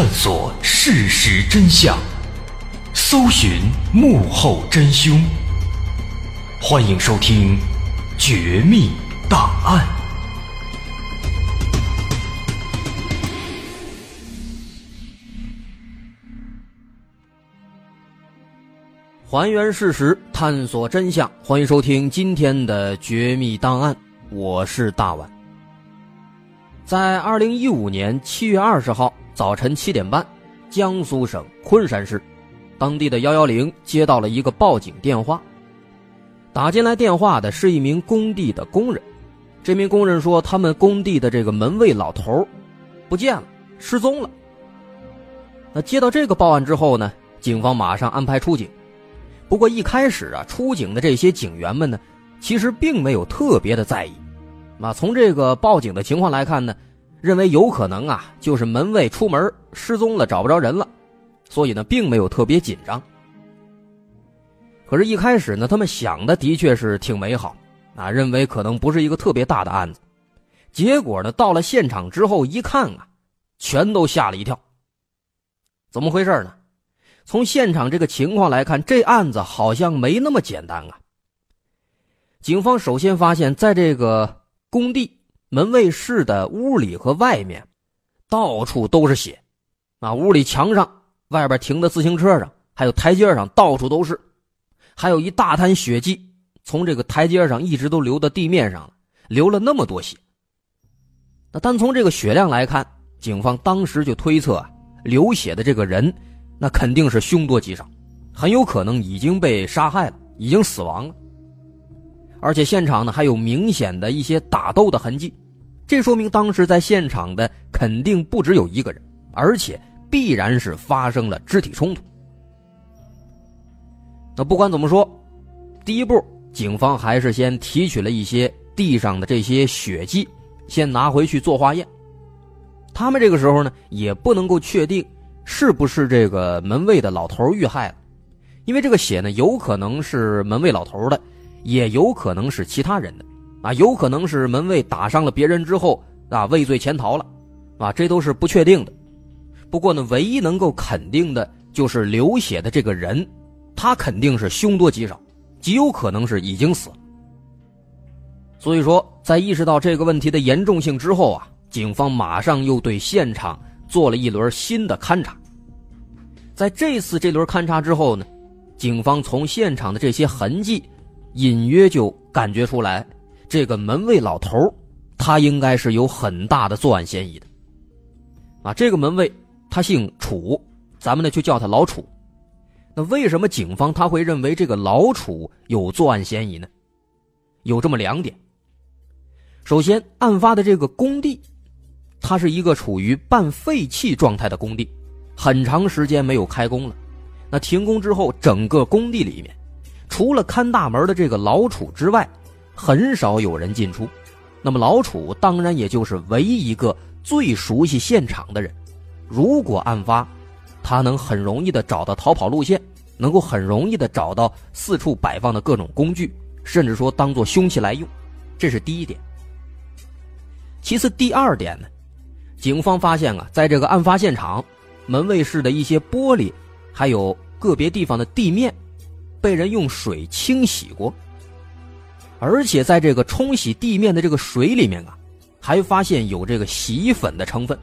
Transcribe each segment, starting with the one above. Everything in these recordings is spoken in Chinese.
探索事实真相，搜寻幕后真凶。欢迎收听《绝密档案》，还原事实，探索真相。欢迎收听今天的《绝密档案》，我是大碗。在二零一五年七月二十号。早晨七点半，江苏省昆山市，当地的幺幺零接到了一个报警电话。打进来电话的是一名工地的工人，这名工人说，他们工地的这个门卫老头不见了，失踪了。那接到这个报案之后呢，警方马上安排出警。不过一开始啊，出警的这些警员们呢，其实并没有特别的在意。那从这个报警的情况来看呢。认为有可能啊，就是门卫出门失踪了，找不着人了，所以呢，并没有特别紧张。可是，一开始呢，他们想的的确是挺美好啊，认为可能不是一个特别大的案子。结果呢，到了现场之后一看啊，全都吓了一跳。怎么回事呢？从现场这个情况来看，这案子好像没那么简单啊。警方首先发现，在这个工地。门卫室的屋里和外面，到处都是血，啊，屋里墙上、外边停的自行车上，还有台阶上，到处都是，还有一大滩血迹，从这个台阶上一直都流到地面上了，流了那么多血。那单从这个血量来看，警方当时就推测啊，流血的这个人，那肯定是凶多吉少，很有可能已经被杀害了，已经死亡了。而且现场呢还有明显的一些打斗的痕迹，这说明当时在现场的肯定不只有一个人，而且必然是发生了肢体冲突。那不管怎么说，第一步，警方还是先提取了一些地上的这些血迹，先拿回去做化验，他们这个时候呢，也不能够确定是不是这个门卫的老头遇害了，因为这个血呢，有可能是门卫老头的，也有可能是其他人的，啊，有可能是门卫打伤了别人之后啊，畏罪潜逃了，啊，这都是不确定的。不过呢，唯一能够肯定的就是流血的这个人，他肯定是凶多吉少，极有可能是已经死了。所以说，在意识到这个问题的严重性之后啊，警方马上又对现场做了一轮新的勘查。在这次这轮勘查之后呢，警方从现场的这些痕迹，隐约就感觉出来，这个门卫老头他应该是有很大的作案嫌疑的。啊，这个门卫他姓楚，咱们呢就叫他老楚。那为什么警方他会认为这个老楚有作案嫌疑呢？有这么两点。首先，案发的这个工地，它是一个处于半废弃状态的工地，很长时间没有开工了。那停工之后，整个工地里面，除了看大门的这个老楚之外，很少有人进出。那么老楚当然也就是唯一一个最熟悉现场的人。如果案发，他能很容易的找到逃跑路线，能够很容易的找到四处摆放的各种工具，甚至说当做凶器来用，这是第一点。其次，第二点呢，警方发现啊，在这个案发现场，门卫室的一些玻璃，还有个别地方的地面，被人用水清洗过，而且在这个冲洗地面的这个水里面啊，还发现有这个洗衣粉的成分。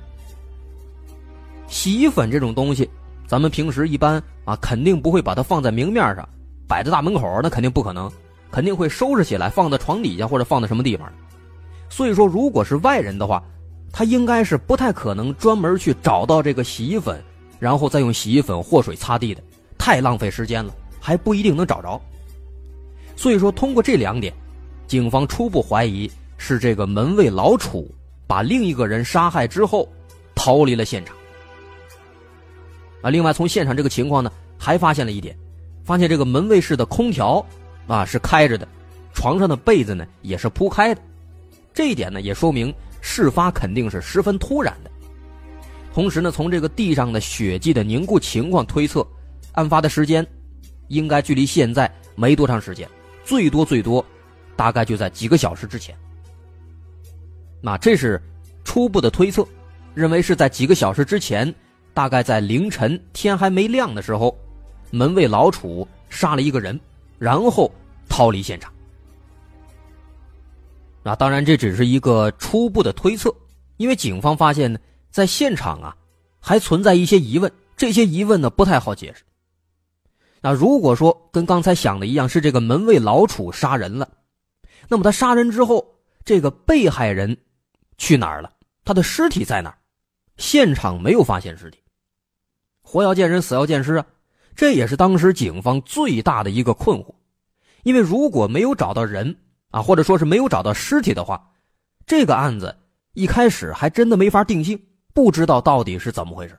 洗衣粉这种东西，咱们平时一般啊，肯定不会把它放在明面上，摆在大门口，那肯定不可能，肯定会收拾起来，放在床底下或者放在什么地方。所以说，如果是外人的话，他应该是不太可能专门去找到这个洗衣粉，然后再用洗衣粉和水擦地的，太浪费时间了，还不一定能找着。所以说，通过这两点，警方初步怀疑是这个门卫老楚把另一个人杀害之后，逃离了现场。啊，另外从现场这个情况呢，还发现了一点，发现这个门卫室的空调啊是开着的，床上的被子呢也是铺开的。这一点呢，也说明事发肯定是十分突然的。同时呢，从这个地上的血迹的凝固情况推测，案发的时间应该距离现在没多长时间，最多最多大概就在几个小时之前。那这是初步的推测，认为是在几个小时之前，大概在凌晨天还没亮的时候，门卫老楚杀了一个人，然后逃离现场。那当然，这只是一个初步的推测，因为警方发现呢，在现场啊，还存在一些疑问，这些疑问呢不太好解释。那如果说跟刚才想的一样，是这个门卫老楚杀人了，那么他杀人之后，这个被害人去哪儿了？他的尸体在哪儿？现场没有发现尸体，活要见人，死要见尸啊！这也是当时警方最大的一个困惑，因为如果没有找到人。啊，或者说是没有找到尸体的话，这个案子一开始还真的没法定性，不知道到底是怎么回事。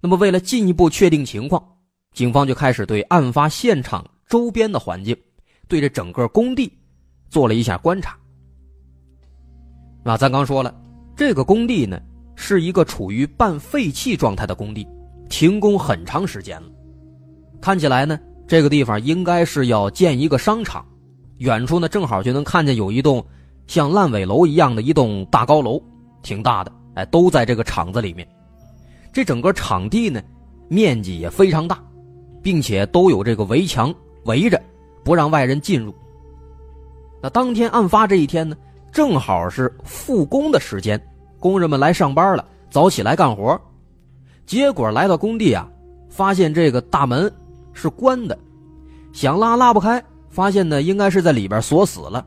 那么，为了进一步确定情况，警方就开始对案发现场周边的环境，对这整个工地做了一下观察。那咱刚说了，这个工地呢是一个处于半废弃状态的工地，停工很长时间了，看起来呢这个地方应该是要建一个商场。远处呢，正好就能看见有一栋像烂尾楼一样的一栋大高楼，挺大的，哎，都在这个厂子里面。这整个场地呢，面积也非常大，并且都有这个围墙围着，不让外人进入。那当天案发这一天呢，正好是复工的时间，工人们来上班了，早起来干活。结果来到工地啊，发现这个大门是关的，想拉拉不开。发现呢，应该是在里边锁死了，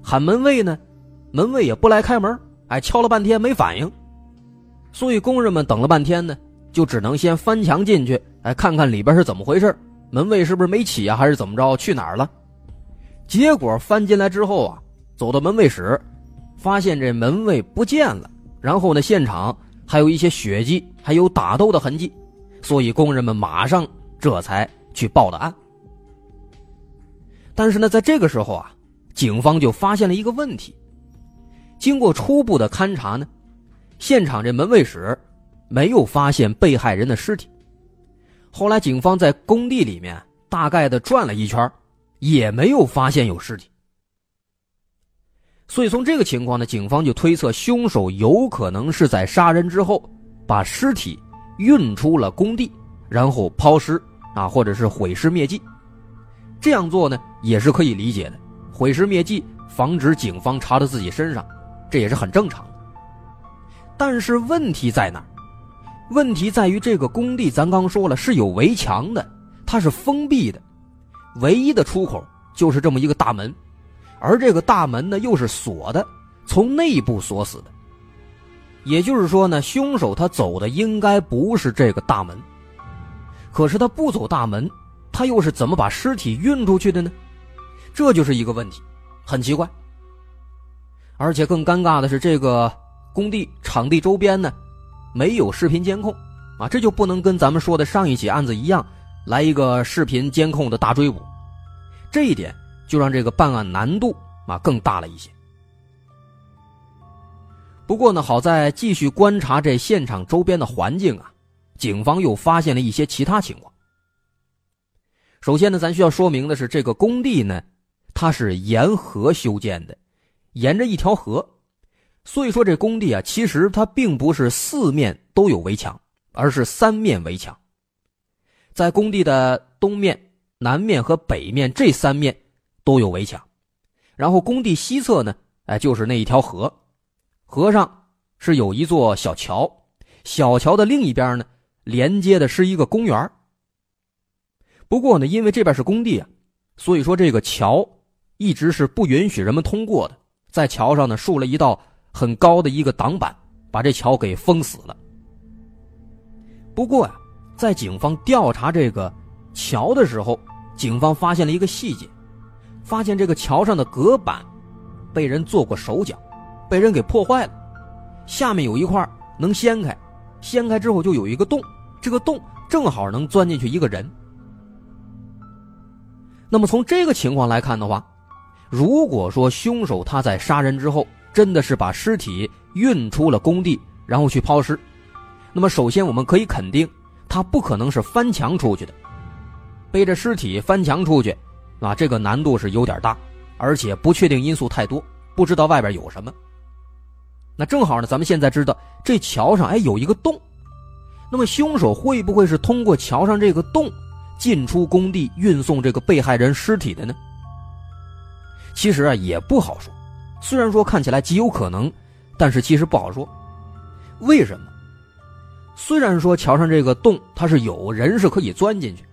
喊门卫呢，门卫也不来开门，哎，敲了半天没反应，所以工人们等了半天呢，就只能先翻墙进去，哎，看看里边是怎么回事，门卫是不是没起啊，还是怎么着，去哪儿了？结果翻进来之后啊，走到门卫室，发现这门卫不见了，然后呢，现场还有一些血迹，还有打斗的痕迹，所以工人们马上这才去报的案。但是呢，在这个时候啊，警方就发现了一个问题。经过初步的勘查呢，现场这门卫室没有发现被害人的尸体。后来警方在工地里面大概的转了一圈，也没有发现有尸体。所以从这个情况呢，警方就推测凶手有可能是在杀人之后把尸体运出了工地，然后抛尸啊，或者是毁尸灭迹。这样做呢也是可以理解的，毁尸灭迹，防止警方查到自己身上，这也是很正常的。但是问题在哪儿问题在于这个工地，咱刚说了是有围墙的，它是封闭的，唯一的出口就是这么一个大门，而这个大门呢又是锁的，从内部锁死的。也就是说呢，凶手他走的应该不是这个大门，可是他不走大门。他又是怎么把尸体运出去的呢？这就是一个问题，很奇怪。而且更尴尬的是，这个工地场地周边呢，没有视频监控啊，这就不能跟咱们说的上一起案子一样，来一个视频监控的大追捕。这一点就让这个办案难度啊更大了一些。不过呢，好在继续观察这现场周边的环境啊，警方又发现了一些其他情况。首先呢，咱需要说明的是，这个工地呢，它是沿河修建的，沿着一条河，所以说这工地啊，其实它并不是四面都有围墙，而是三面围墙。在工地的东面、南面和北面这三面都有围墙，然后工地西侧呢，哎，就是那一条河，河上是有一座小桥，小桥的另一边呢，连接的是一个公园不过呢，因为这边是工地啊，所以说这个桥一直是不允许人们通过的。在桥上呢，竖了一道很高的一个挡板，把这桥给封死了。不过呀，在警方调查这个桥的时候，警方发现了一个细节，发现这个桥上的隔板被人做过手脚，被人给破坏了。下面有一块能掀开，掀开之后就有一个洞，这个洞正好能钻进去一个人。那么从这个情况来看的话，如果说凶手他在杀人之后真的是把尸体运出了工地，然后去抛尸，那么首先我们可以肯定，他不可能是翻墙出去的，背着尸体翻墙出去，啊，这个难度是有点大，而且不确定因素太多，不知道外边有什么。那正好呢，咱们现在知道这桥上哎有一个洞，那么凶手会不会是通过桥上这个洞？进出工地运送这个被害人尸体的呢？其实啊也不好说，虽然说看起来极有可能，但是其实不好说。为什么？虽然说桥上这个洞它是有人是可以钻进去，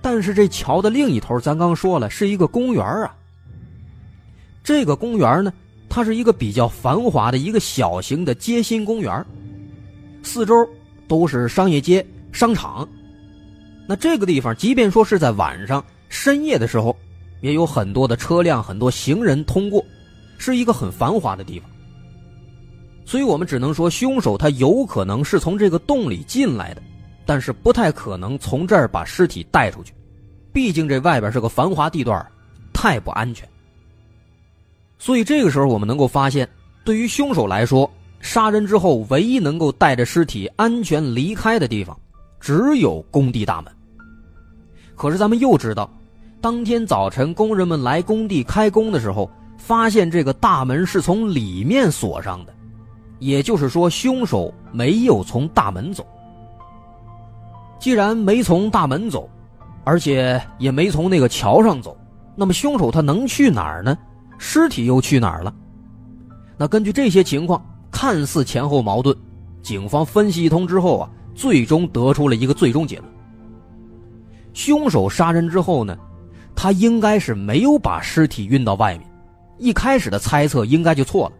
但是这桥的另一头咱刚说了是一个公园啊。这个公园呢，它是一个比较繁华的一个小型的街心公园，四周都是商业街、商场。那这个地方，即便说是在晚上、深夜的时候，也有很多的车辆、很多行人通过，是一个很繁华的地方。所以我们只能说，凶手他有可能是从这个洞里进来的，但是不太可能从这儿把尸体带出去，毕竟这外边是个繁华地段，太不安全。所以这个时候，我们能够发现，对于凶手来说，杀人之后唯一能够带着尸体安全离开的地方，只有工地大门。可是咱们又知道，当天早晨工人们来工地开工的时候，发现这个大门是从里面锁上的，也就是说，凶手没有从大门走。既然没从大门走，而且也没从那个桥上走，那么凶手他能去哪儿呢？尸体又去哪儿了？那根据这些情况，看似前后矛盾，警方分析一通之后啊，最终得出了一个最终结论。凶手杀人之后呢，他应该是没有把尸体运到外面，一开始的猜测应该就错了，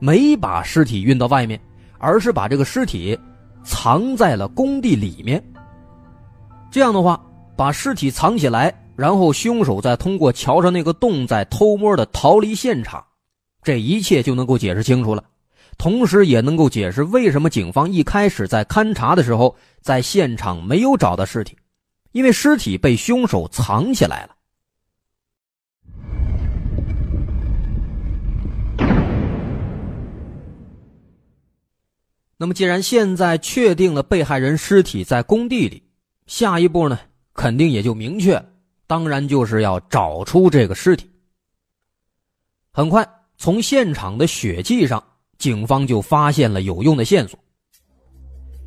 没把尸体运到外面，而是把这个尸体藏在了工地里面。这样的话，把尸体藏起来，然后凶手再通过桥上那个洞再偷摸的逃离现场，这一切就能够解释清楚了，同时也能够解释为什么警方一开始在勘查的时候，在现场没有找到尸体。因为尸体被凶手藏起来了。那么，既然现在确定了被害人尸体在工地里，下一步呢，肯定也就明确，当然就是要找出这个尸体。很快，从现场的血迹上，警方就发现了有用的线索。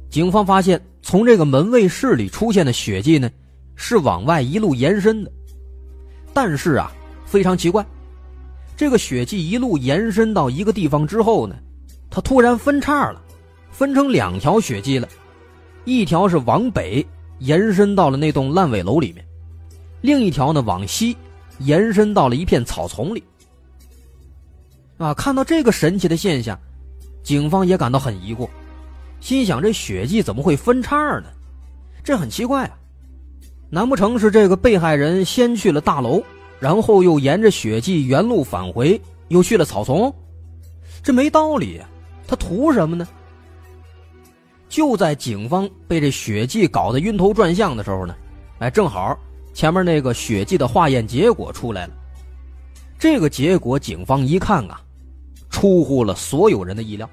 警方发现，从这个门卫室里出现的血迹呢，是往外一路延伸的。但是啊，非常奇怪，这个血迹一路延伸到一个地方之后呢，它突然分叉了，分成两条血迹了，一条是往北延伸到了那栋烂尾楼里面，另一条呢往西延伸到了一片草丛里。啊，看到这个神奇的现象，警方也感到很疑惑，心想：这血迹怎么会分叉呢？这很奇怪啊！难不成是这个被害人先去了大楼，然后又沿着血迹原路返回，又去了草丛？这没道理呀！他图什么呢？就在警方被这血迹搞得晕头转向的时候呢，哎，正好前面那个血迹的化验结果出来了。这个结果，警方一看啊。出乎了所有人的意料。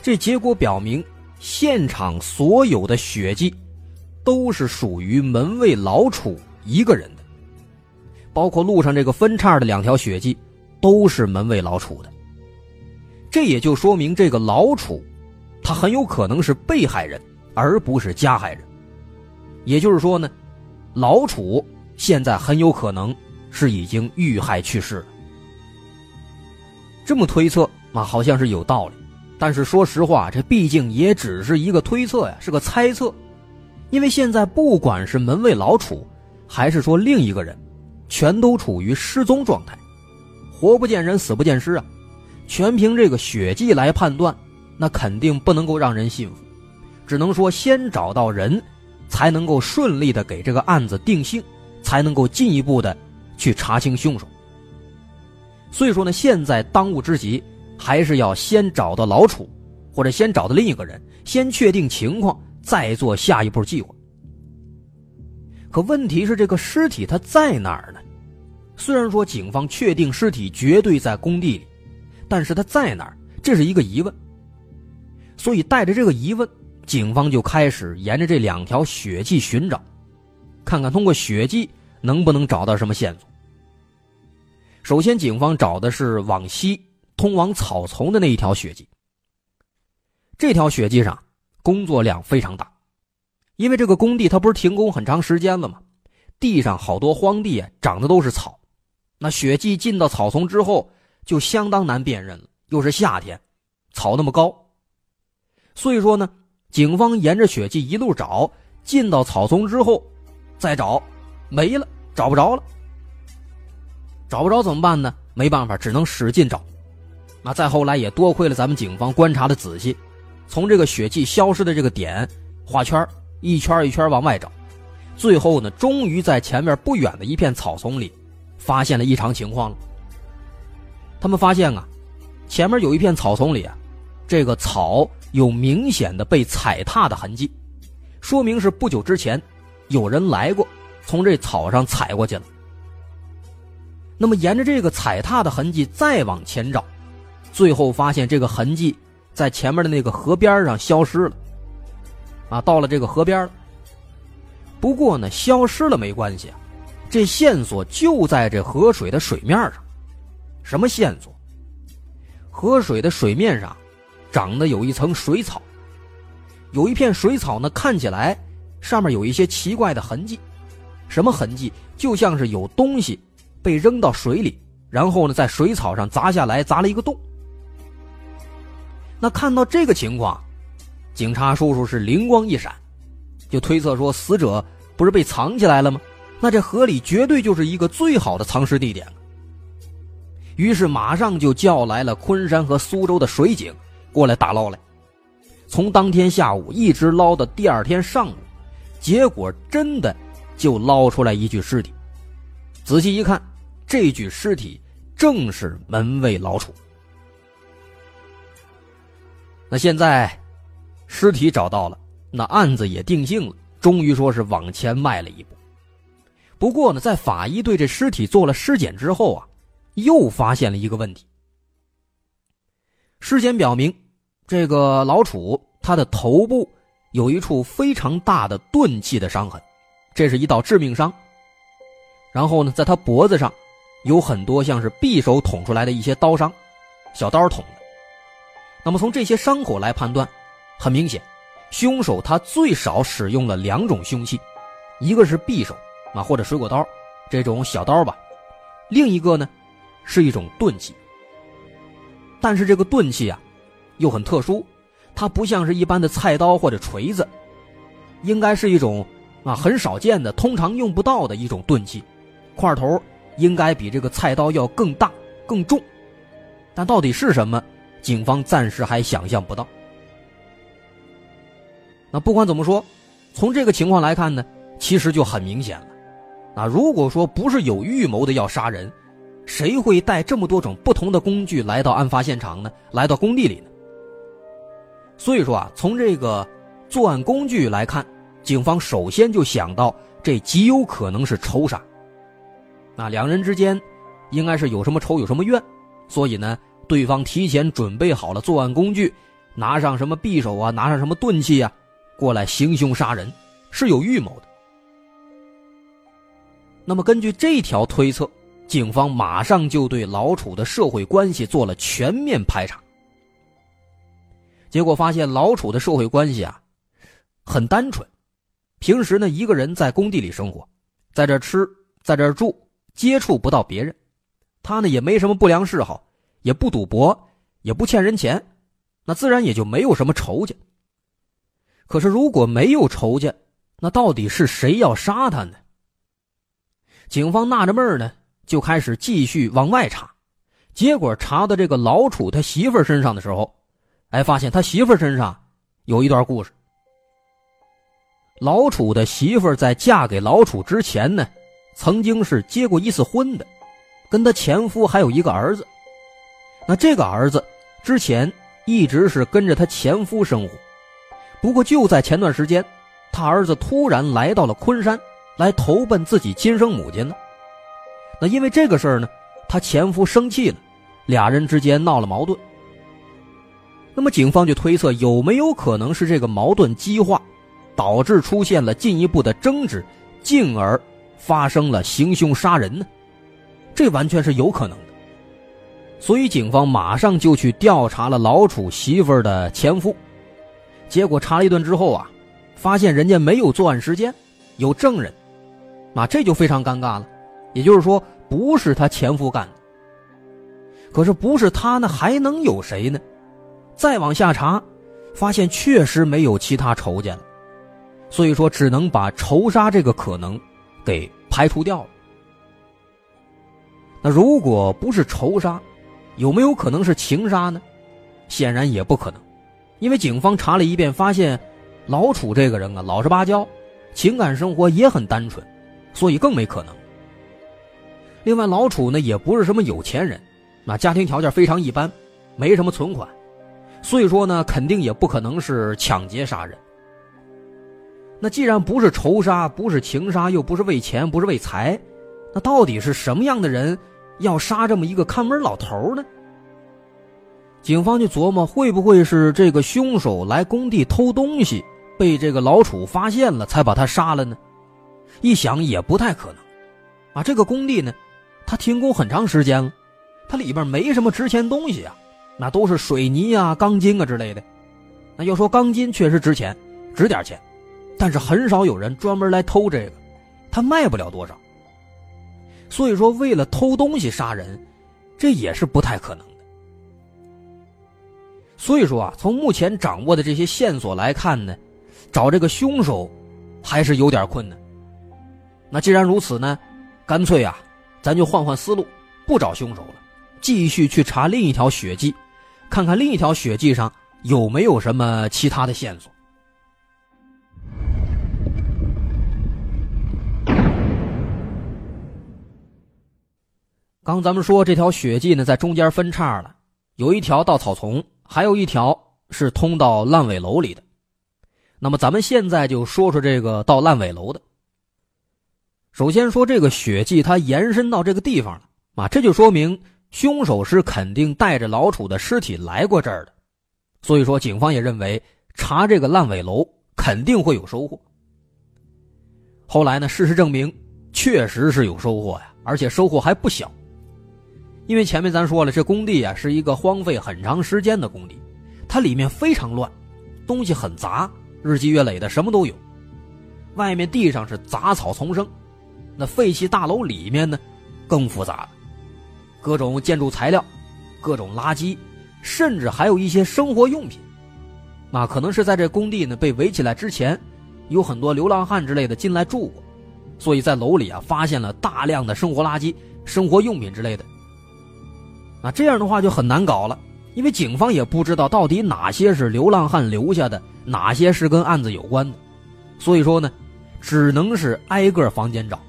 这结果表明，现场所有的血迹都是属于门卫老楚一个人的，包括路上这个分叉的两条血迹，都是门卫老楚的。这也就说明，这个老楚，他很有可能是被害人，而不是加害人。也就是说呢，老楚现在很有可能是已经遇害去世了。这么推测啊，好像是有道理，但是说实话，这毕竟也只是一个推测呀，是个猜测。因为现在不管是门卫老楚，还是说另一个人，全都处于失踪状态，活不见人，死不见尸啊！全凭这个血迹来判断，那肯定不能够让人信服。只能说先找到人，才能够顺利的给这个案子定性，才能够进一步的去查清凶手。所以说呢，现在当务之急还是要先找到老楚，或者先找到另一个人，先确定情况，再做下一步计划。可问题是，这个尸体它在哪儿呢？虽然说警方确定尸体绝对在工地里，但是它在哪儿，这是一个疑问。所以带着这个疑问，警方就开始沿着这两条血迹寻找，看看通过血迹能不能找到什么线索。首先，警方找的是往西通往草丛的那一条血迹。这条血迹上工作量非常大，因为这个工地它不是停工很长时间了吗？地上好多荒地啊，长的都是草。那血迹进到草丛之后，就相当难辨认了。又是夏天，草那么高，所以说呢，警方沿着血迹一路找，进到草丛之后，再找，没了，找不着了。找不着怎么办呢？没办法，只能使劲找。那再后来也多亏了咱们警方观察的仔细，从这个血迹消失的这个点画圈，一圈一圈往外找，最后呢，终于在前面不远的一片草丛里，发现了异常情况了。他们发现啊，前面有一片草丛里啊，这个草有明显的被踩踏的痕迹，说明是不久之前有人来过，从这草上踩过去了。那么，沿着这个踩踏的痕迹再往前找，最后发现这个痕迹在前面的那个河边上消失了。啊，到了这个河边了。不过呢，消失了没关系，这线索就在这河水的水面上。什么线索？河水的水面上长得有一层水草，有一片水草呢，看起来上面有一些奇怪的痕迹。什么痕迹？就像是有东西。被扔到水里，然后呢，在水草上砸下来，砸了一个洞。那看到这个情况，警察叔叔是灵光一闪，就推测说，死者不是被藏起来了吗？那这河里绝对就是一个最好的藏尸地点。于是马上就叫来了昆山和苏州的水警过来打捞来，从当天下午一直捞到第二天上午，结果真的就捞出来一具尸体。仔细一看。这具尸体正是门卫老楚。那现在尸体找到了，那案子也定性了，终于说是往前迈了一步。不过呢，在法医对这尸体做了尸检之后啊，又发现了一个问题。尸检表明，这个老楚他的头部有一处非常大的钝器的伤痕，这是一道致命伤。然后呢，在他脖子上有很多像是匕首捅出来的一些刀伤，小刀捅的。那么从这些伤口来判断，很明显，凶手他最少使用了两种凶器，一个是匕首啊或者水果刀这种小刀吧，另一个呢是一种钝器。但是这个钝器啊。又很特殊，它不像是一般的菜刀或者锤子，应该是一种啊很少见的、通常用不到的一种钝器，块头应该比这个菜刀要更大、更重，但到底是什么，警方暂时还想象不到。那不管怎么说，从这个情况来看呢，其实就很明显了。那，如果说不是有预谋的要杀人，谁会带这么多种不同的工具来到案发现场呢？来到工地里呢？所以说啊，从这个作案工具来看，警方首先就想到这极有可能是仇杀。那两人之间应该是有什么仇有什么怨，所以呢，对方提前准备好了作案工具，拿上什么匕首啊，拿上什么钝器啊，过来行凶杀人，是有预谋的。那么根据这条推测，警方马上就对老楚的社会关系做了全面排查。结果发现老楚的社会关系啊，很单纯。平时呢，一个人在工地里生活，在这吃，在这住，接触不到别人。他呢也没什么不良嗜好，也不赌博，也不欠人钱，那自然也就没有什么仇家。可是如果没有仇家，那到底是谁要杀他呢？警方纳着闷呢，就开始继续往外查。结果查到这个老楚他媳妇身上的时候。还发现他媳妇身上有一段故事。老楚的媳妇在嫁给老楚之前呢，曾经是结过一次婚的，跟他前夫还有一个儿子。那这个儿子之前一直是跟着他前夫生活，不过就在前段时间，他儿子突然来到了昆山，来投奔自己亲生母亲呢。那因为这个事儿呢，他前夫生气了，俩人之间闹了矛盾。那么，警方就推测有没有可能是这个矛盾激化，导致出现了进一步的争执，进而发生了行凶杀人呢？这完全是有可能的。所以，警方马上就去调查了老楚媳妇儿的前夫。结果查了一顿之后啊，发现人家没有作案时间，有证人，啊，这就非常尴尬了。也就是说，不是他前夫干的。可是不是他呢，还能有谁呢？再往下查，发现确实没有其他仇家了，所以说只能把仇杀这个可能给排除掉了。那如果不是仇杀，有没有可能是情杀呢？显然也不可能，因为警方查了一遍，发现老楚这个人啊老实巴交，情感生活也很单纯，所以更没可能。另外，老楚呢也不是什么有钱人，那家庭条件非常一般，没什么存款。所以说呢，肯定也不可能是抢劫杀人。那既然不是仇杀，不是情杀，又不是为钱，不是为财，那到底是什么样的人要杀这么一个看门老头呢？警方就琢磨，会不会是这个凶手来工地偷东西，被这个老楚发现了，才把他杀了呢？一想也不太可能。啊，这个工地呢，他停工很长时间了，它里边没什么值钱东西啊。那都是水泥啊、钢筋啊之类的。那要说钢筋确实值钱，值点钱，但是很少有人专门来偷这个，他卖不了多少。所以说，为了偷东西杀人，这也是不太可能的。所以说啊，从目前掌握的这些线索来看呢，找这个凶手还是有点困难。那既然如此呢，干脆啊，咱就换换思路，不找凶手了，继续去查另一条血迹。看看另一条血迹上有没有什么其他的线索。刚咱们说这条血迹呢，在中间分叉了，有一条到草丛，还有一条是通到烂尾楼里的。那么咱们现在就说说这个到烂尾楼的。首先说这个血迹，它延伸到这个地方了啊，这就说明。凶手是肯定带着老楚的尸体来过这儿的，所以说警方也认为查这个烂尾楼肯定会有收获。后来呢，事实证明确实是有收获呀，而且收获还不小。因为前面咱说了，这工地啊是一个荒废很长时间的工地，它里面非常乱，东西很杂，日积月累的什么都有。外面地上是杂草丛生，那废弃大楼里面呢更复杂，各种建筑材料，各种垃圾，甚至还有一些生活用品。那可能是在这工地呢被围起来之前，有很多流浪汉之类的进来住过，所以在楼里啊发现了大量的生活垃圾、生活用品之类的。那这样的话就很难搞了，因为警方也不知道到底哪些是流浪汉留下的，哪些是跟案子有关的，所以说呢，只能是挨个房间找，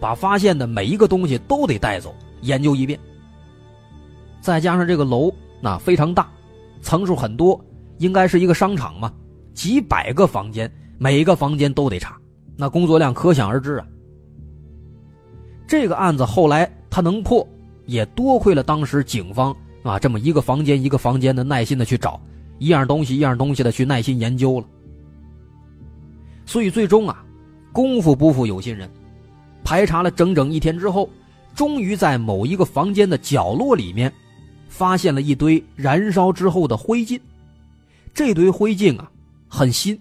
把发现的每一个东西都得带走研究一遍。再加上这个楼那非常大，层数很多，应该是一个商场嘛，几百个房间，每一个房间都得查，那工作量可想而知啊。这个案子后来他能破。也多亏了当时警方啊，这么一个房间一个房间的耐心的去找，一样东西一样东西的去耐心研究了。所以最终啊，功夫不负有心人，排查了整整一天之后，终于在某一个房间的角落里面，发现了一堆燃烧之后的灰烬。这堆灰烬啊，很新，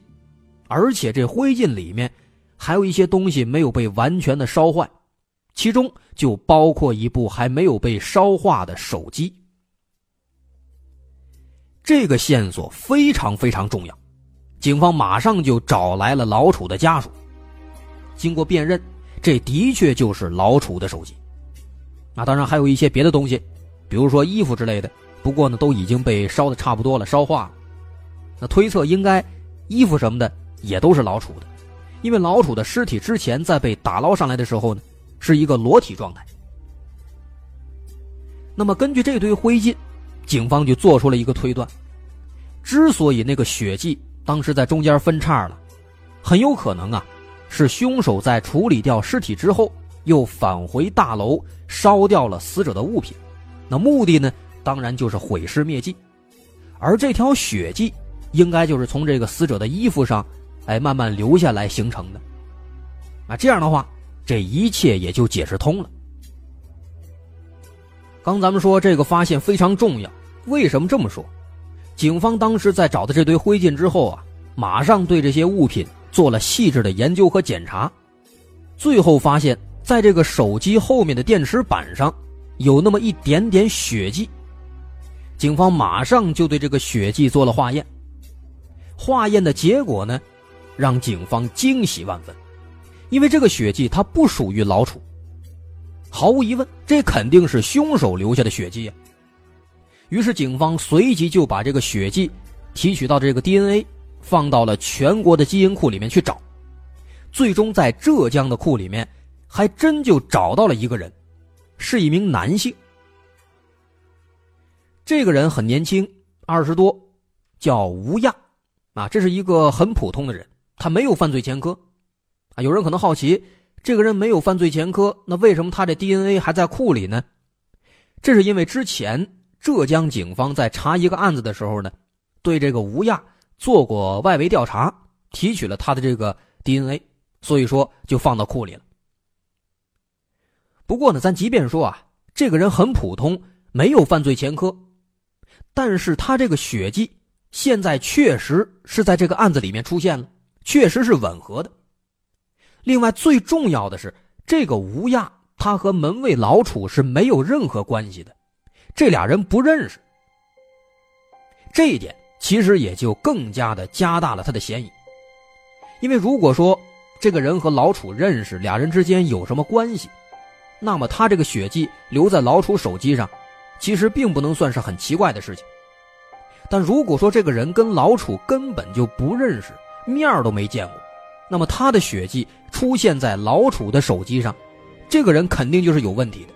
而且这灰烬里面还有一些东西没有被完全的烧坏。其中就包括一部还没有被烧化的手机，这个线索非常非常重要，警方马上就找来了老楚的家属。经过辨认，这的确就是老楚的手机。那当然还有一些别的东西，比如说衣服之类的，不过呢都已经被烧的差不多了，烧化了。那推测应该衣服什么的也都是老楚的，因为老楚的尸体之前在被打捞上来的时候呢。是一个裸体状态。那么，根据这堆灰烬，警方就做出了一个推断：之所以那个血迹当时在中间分叉了，很有可能啊，是凶手在处理掉尸体之后，又返回大楼烧掉了死者的物品。那目的呢，当然就是毁尸灭迹。而这条血迹，应该就是从这个死者的衣服上，哎，慢慢流下来形成的。那这样的话。这一切也就解释通了。刚咱们说这个发现非常重要，为什么这么说？警方当时在找到这堆灰烬之后啊，马上对这些物品做了细致的研究和检查，最后发现，在这个手机后面的电池板上有那么一点点血迹。警方马上就对这个血迹做了化验，化验的结果呢，让警方惊喜万分。因为这个血迹它不属于老楚，毫无疑问，这肯定是凶手留下的血迹呀。于是警方随即就把这个血迹提取到这个 DNA，放到了全国的基因库里面去找，最终在浙江的库里面还真就找到了一个人，是一名男性。这个人很年轻，二十多，叫吴亚，啊，这是一个很普通的人，他没有犯罪前科。啊，有人可能好奇，这个人没有犯罪前科，那为什么他这 DNA 还在库里呢？这是因为之前浙江警方在查一个案子的时候呢，对这个吴亚做过外围调查，提取了他的这个 DNA，所以说就放到库里了。不过呢，咱即便说啊，这个人很普通，没有犯罪前科，但是他这个血迹现在确实是在这个案子里面出现了，确实是吻合的。另外，最重要的是，这个吴亚他和门卫老楚是没有任何关系的，这俩人不认识。这一点其实也就更加的加大了他的嫌疑，因为如果说这个人和老楚认识，俩人之间有什么关系，那么他这个血迹留在老楚手机上，其实并不能算是很奇怪的事情。但如果说这个人跟老楚根本就不认识，面都没见过。那么他的血迹出现在老楚的手机上，这个人肯定就是有问题的。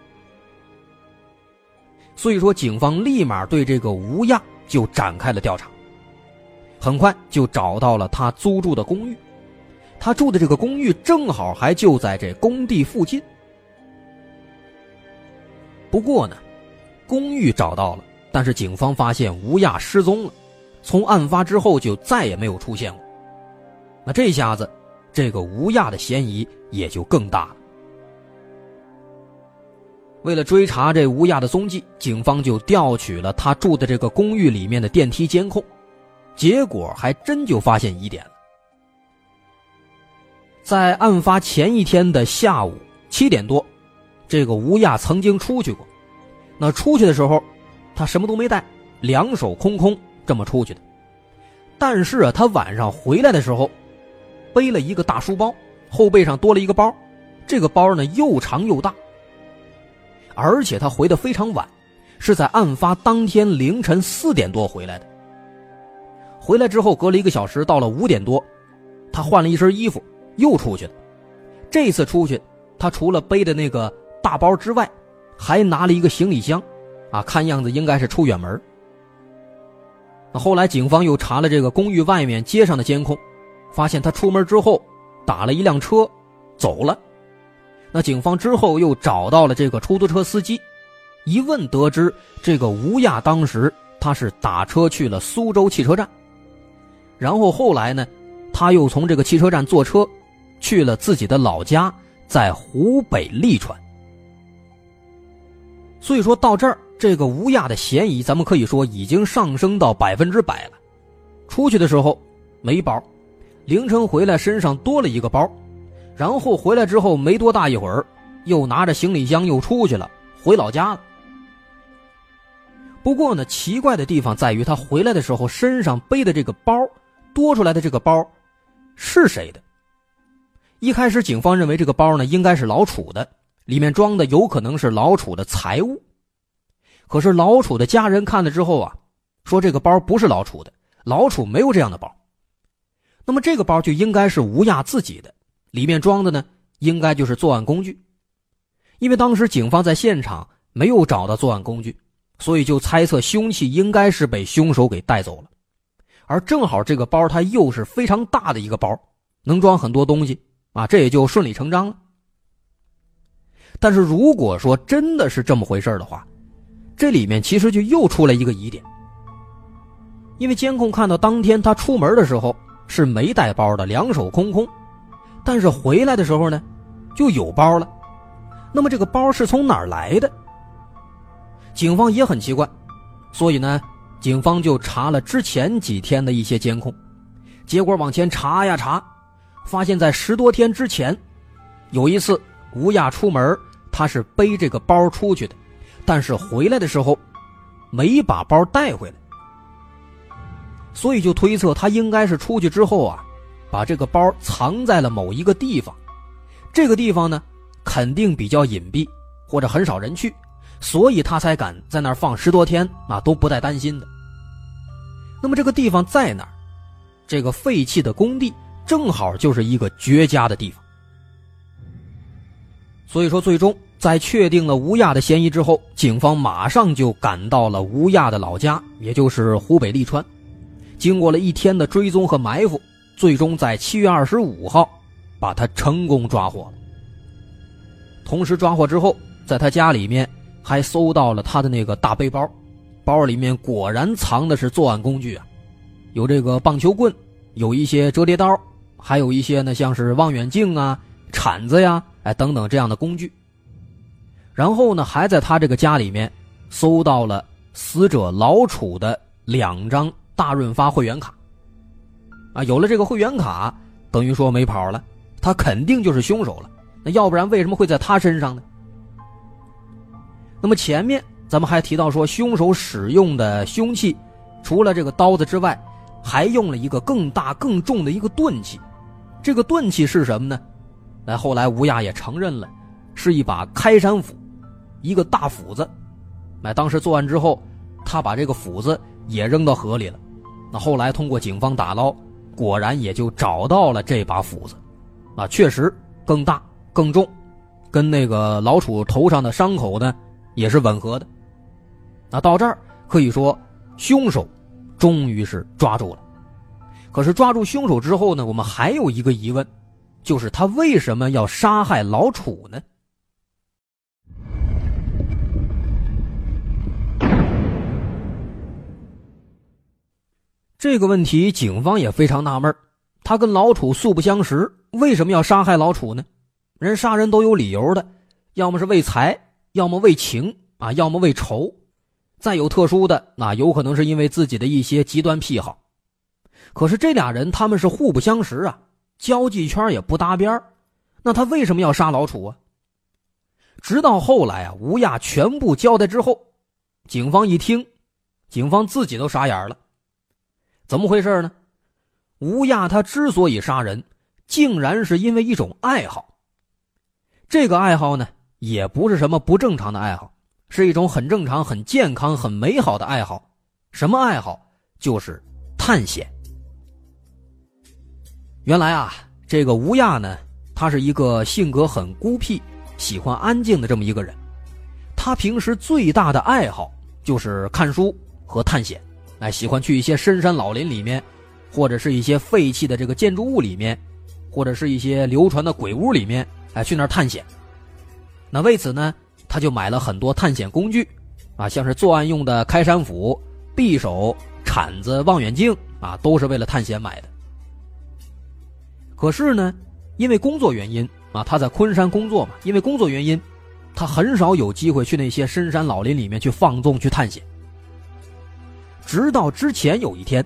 所以说，警方立马对这个吴亚就展开了调查。很快就找到了他租住的公寓，他住的这个公寓正好还就在这工地附近。不过呢，公寓找到了，但是警方发现吴亚失踪了，从案发之后就再也没有出现过。那这下子，这个吴亚的嫌疑也就更大了。为了追查这吴亚的踪迹，警方就调取了他住的这个公寓里面的电梯监控，结果还真就发现疑点了。在案发前一天的下午七点多，这个吴亚曾经出去过。那出去的时候，他什么都没带，两手空空这么出去的。但是啊，他晚上回来的时候，背了一个大书包，后背上多了一个包，这个包呢又长又大。而且他回的非常晚，是在案发当天凌晨四点多回来的。回来之后，隔了一个小时，到了五点多，他换了一身衣服，又出去了。这次出去，他除了背的那个大包之外，还拿了一个行李箱，啊，看样子应该是出远门。那后来警方又查了这个公寓外面街上的监控，发现他出门之后打了一辆车，走了。那警方之后又找到了这个出租车司机，一问得知，这个吴亚当时他是打车去了苏州汽车站，然后后来呢，他又从这个汽车站坐车，去了自己的老家，在湖北利川。所以说到这儿，这个吴亚的嫌疑，咱们可以说已经上升到百分之百了。出去的时候没包，凌晨回来身上多了一个包。然后回来之后没多大一会儿，又拿着行李箱又出去了，回老家了。不过呢，奇怪的地方在于他回来的时候身上背的这个包，多出来的这个包，是谁的？一开始警方认为这个包呢应该是老楚的，里面装的有可能是老楚的财物。可是老楚的家人看了之后啊，说这个包不是老楚的，老楚没有这样的包。那么这个包就应该是吴亚自己的。里面装的呢，应该就是作案工具，因为当时警方在现场没有找到作案工具，所以就猜测凶器应该是被凶手给带走了。而正好这个包它又是非常大的一个包，能装很多东西啊，这也就顺理成章了。但是如果说真的是这么回事的话，这里面其实就又出来一个疑点，因为监控看到当天他出门的时候是没带包的，两手空空。但是回来的时候呢，就有包了。那么这个包是从哪儿来的？警方也很奇怪，所以呢，警方就查了之前几天的一些监控，结果往前查呀查，发现在十多天之前，有一次吴亚出门，他是背这个包出去的，但是回来的时候没把包带回来，所以就推测他应该是出去之后啊。把这个包藏在了某一个地方，这个地方呢，肯定比较隐蔽，或者很少人去，所以他才敢在那儿放十多天啊，都不带担心的。那么这个地方在哪儿？这个废弃的工地正好就是一个绝佳的地方。所以说，最终在确定了吴亚的嫌疑之后，警方马上就赶到了吴亚的老家，也就是湖北利川。经过了一天的追踪和埋伏。最终在七月二十五号，把他成功抓获了。同时抓获之后，在他家里面还搜到了他的那个大背包，包里面果然藏的是作案工具啊，有这个棒球棍，有一些折叠刀，还有一些呢像是望远镜啊、铲子呀，哎等等这样的工具。然后呢，还在他这个家里面搜到了死者老楚的两张大润发会员卡。啊，有了这个会员卡，等于说没跑了，他肯定就是凶手了。那要不然为什么会在他身上呢？那么前面咱们还提到说，凶手使用的凶器，除了这个刀子之外，还用了一个更大更重的一个钝器。这个钝器是什么呢？那，后来吴亚也承认了，是一把开山斧，一个大斧子。那当时作案之后，他把这个斧子也扔到河里了。那后来通过警方打捞。果然也就找到了这把斧子，啊，确实更大更重，跟那个老楚头上的伤口呢也是吻合的。那到这儿可以说凶手终于是抓住了。可是抓住凶手之后呢，我们还有一个疑问，就是他为什么要杀害老楚呢？这个问题，警方也非常纳闷他跟老楚素不相识，为什么要杀害老楚呢？人杀人都有理由的，要么是为财，要么为情啊，要么为仇，再有特殊的，那有可能是因为自己的一些极端癖好。可是这俩人他们是互不相识啊，交际圈也不搭边那他为什么要杀老楚啊？直到后来啊，吴亚全部交代之后，警方一听，警方自己都傻眼了。怎么回事呢？吴亚他之所以杀人，竟然是因为一种爱好。这个爱好呢，也不是什么不正常的爱好，是一种很正常、很健康、很美好的爱好。什么爱好？就是探险。原来啊，这个吴亚呢，他是一个性格很孤僻、喜欢安静的这么一个人。他平时最大的爱好就是看书和探险。哎，喜欢去一些深山老林里面，或者是一些废弃的这个建筑物里面，或者是一些流传的鬼屋里面，哎，去那儿探险。那为此呢，他就买了很多探险工具，啊，像是作案用的开山斧、匕首、铲子、望远镜，啊，都是为了探险买的。可是呢，因为工作原因，啊，他在昆山工作嘛，因为工作原因，他很少有机会去那些深山老林里面去放纵、去探险。直到之前有一天，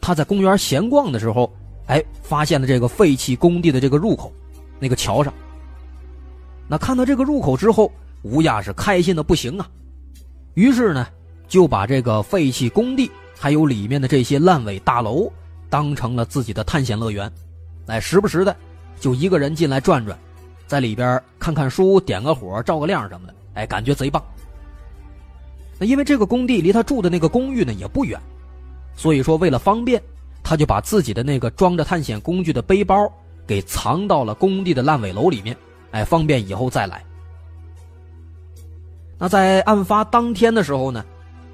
他在公园闲逛的时候，哎，发现了这个废弃工地的这个入口，那个桥上。那看到这个入口之后，吴亚是开心的不行啊，于是呢，就把这个废弃工地还有里面的这些烂尾大楼当成了自己的探险乐园，哎，时不时的就一个人进来转转，在里边看看书、点个火、照个亮什么的，哎，感觉贼棒。那因为这个工地离他住的那个公寓呢也不远，所以说为了方便，他就把自己的那个装着探险工具的背包给藏到了工地的烂尾楼里面，哎，方便以后再来。那在案发当天的时候呢，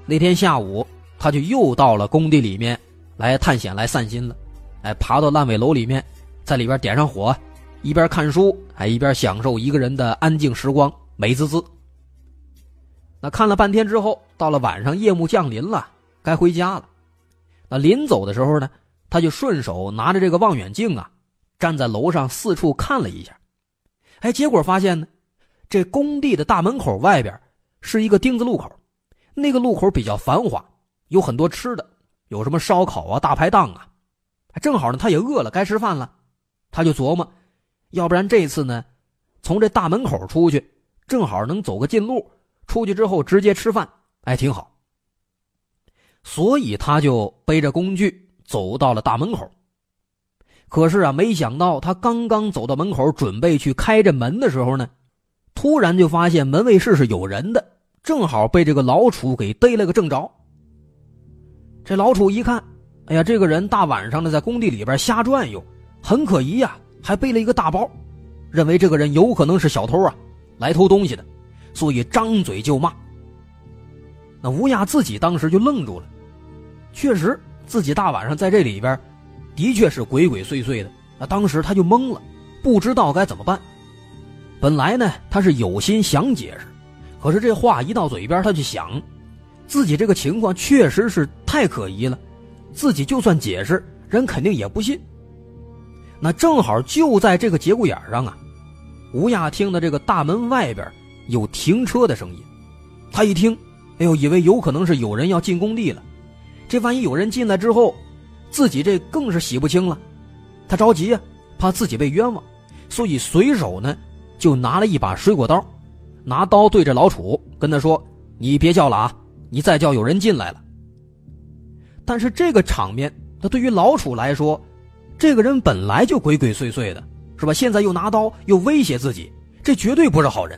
那天下午他就又到了工地里面来探险来散心了，哎，爬到烂尾楼里面，在里边点上火，一边看书，还一边享受一个人的安静时光，美滋滋。那看了半天之后，到了晚上，夜幕降临了，该回家了。那临走的时候呢，他就顺手拿着这个望远镜啊，站在楼上四处看了一下。哎，结果发现呢，这工地的大门口外边是一个丁字路口，那个路口比较繁华，有很多吃的，有什么烧烤啊、大排档啊。正好呢，他也饿了，该吃饭了，他就琢磨，要不然这次呢，从这大门口出去，正好能走个近路。出去之后直接吃饭，哎，挺好。所以他就背着工具走到了大门口。可是啊，没想到他刚刚走到门口，准备去开这门的时候呢，突然就发现门卫室是有人的，正好被这个老楚给逮了个正着。这老楚一看，哎呀，这个人大晚上的在工地里边瞎转悠，很可疑呀，还背了一个大包，认为这个人有可能是小偷啊，来偷东西的。所以张嘴就骂。那吴亚自己当时就愣住了，确实自己大晚上在这里边，的确是鬼鬼祟祟的。那当时他就懵了，不知道该怎么办。本来呢，他是有心想解释，可是这话一到嘴边，他就想，自己这个情况确实是太可疑了，自己就算解释，人肯定也不信。那正好就在这个节骨眼上啊，吴亚听的这个大门外边。有停车的声音，他一听，哎呦，以为有可能是有人要进工地了。这万一有人进来之后，自己这更是洗不清了。他着急呀，怕自己被冤枉，所以随手呢就拿了一把水果刀，拿刀对着老楚，跟他说：“你别叫了啊，你再叫有人进来了。”但是这个场面，他对于老楚来说，这个人本来就鬼鬼祟祟的，是吧？现在又拿刀又威胁自己，这绝对不是好人。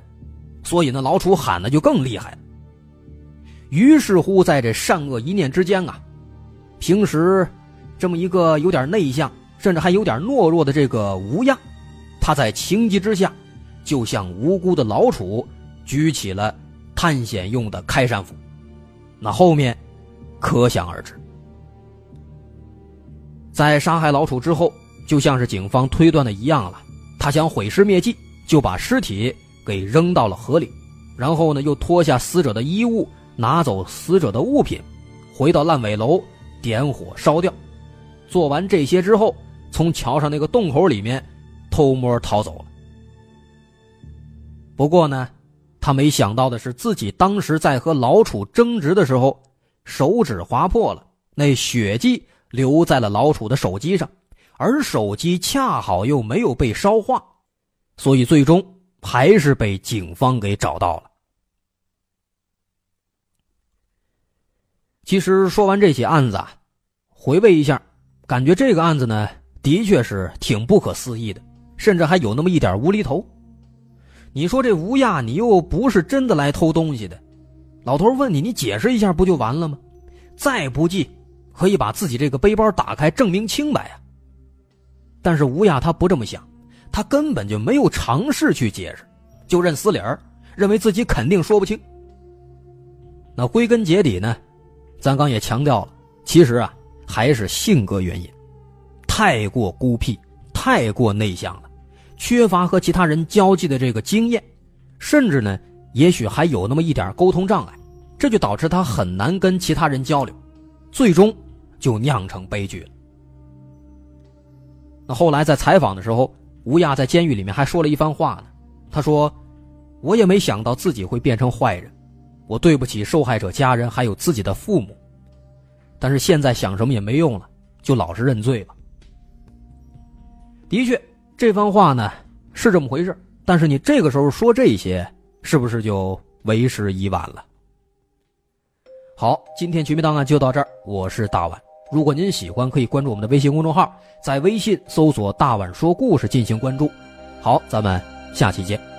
所以呢，老楚喊的就更厉害了。于是乎，在这善恶一念之间啊，平时这么一个有点内向，甚至还有点懦弱的这个吴亚，他在情急之下，就向无辜的老楚举起了探险用的开山斧。那后面可想而知。在杀害老楚之后，就像是警方推断的一样了，他想毁尸灭迹，就把尸体。给扔到了河里，然后呢，又脱下死者的衣物，拿走死者的物品，回到烂尾楼，点火烧掉。做完这些之后，从桥上那个洞口里面偷摸逃走了。不过呢，他没想到的是，自己当时在和老楚争执的时候，手指划破了，那血迹留在了老楚的手机上，而手机恰好又没有被烧化，所以最终还是被警方给找到了。其实说完这起案子啊，回味一下。感觉这个案子呢，的确是挺不可思议的，甚至还有那么一点无厘头。你说这吴亚，你又不是真的来偷东西的，老头问你，你解释一下不就完了吗？再不济，可以把自己这个背包打开，证明清白啊。但是吴亚他不这么想，他根本就没有尝试去解释，就认死理儿，认为自己肯定说不清。那归根结底呢，咱刚也强调了，其实啊。还是性格原因，太过孤僻，太过内向了，缺乏和其他人交际的这个经验，甚至呢，也许还有那么一点沟通障碍，这就导致他很难跟其他人交流，最终就酿成悲剧了。那后来在采访的时候，吴亚在监狱里面还说了一番话呢，他说：“我也没想到自己会变成坏人，我对不起受害者家人，还有自己的父母。”但是现在想什么也没用了，就老实认罪吧。的确，这番话呢是这么回事，但是你这个时候说这些，是不是就为时已晚了？好，今天《绝密档案》就到这儿，我是大碗。如果您喜欢，可以关注我们的微信公众号，在微信搜索“大碗说故事”进行关注。好，咱们下期见。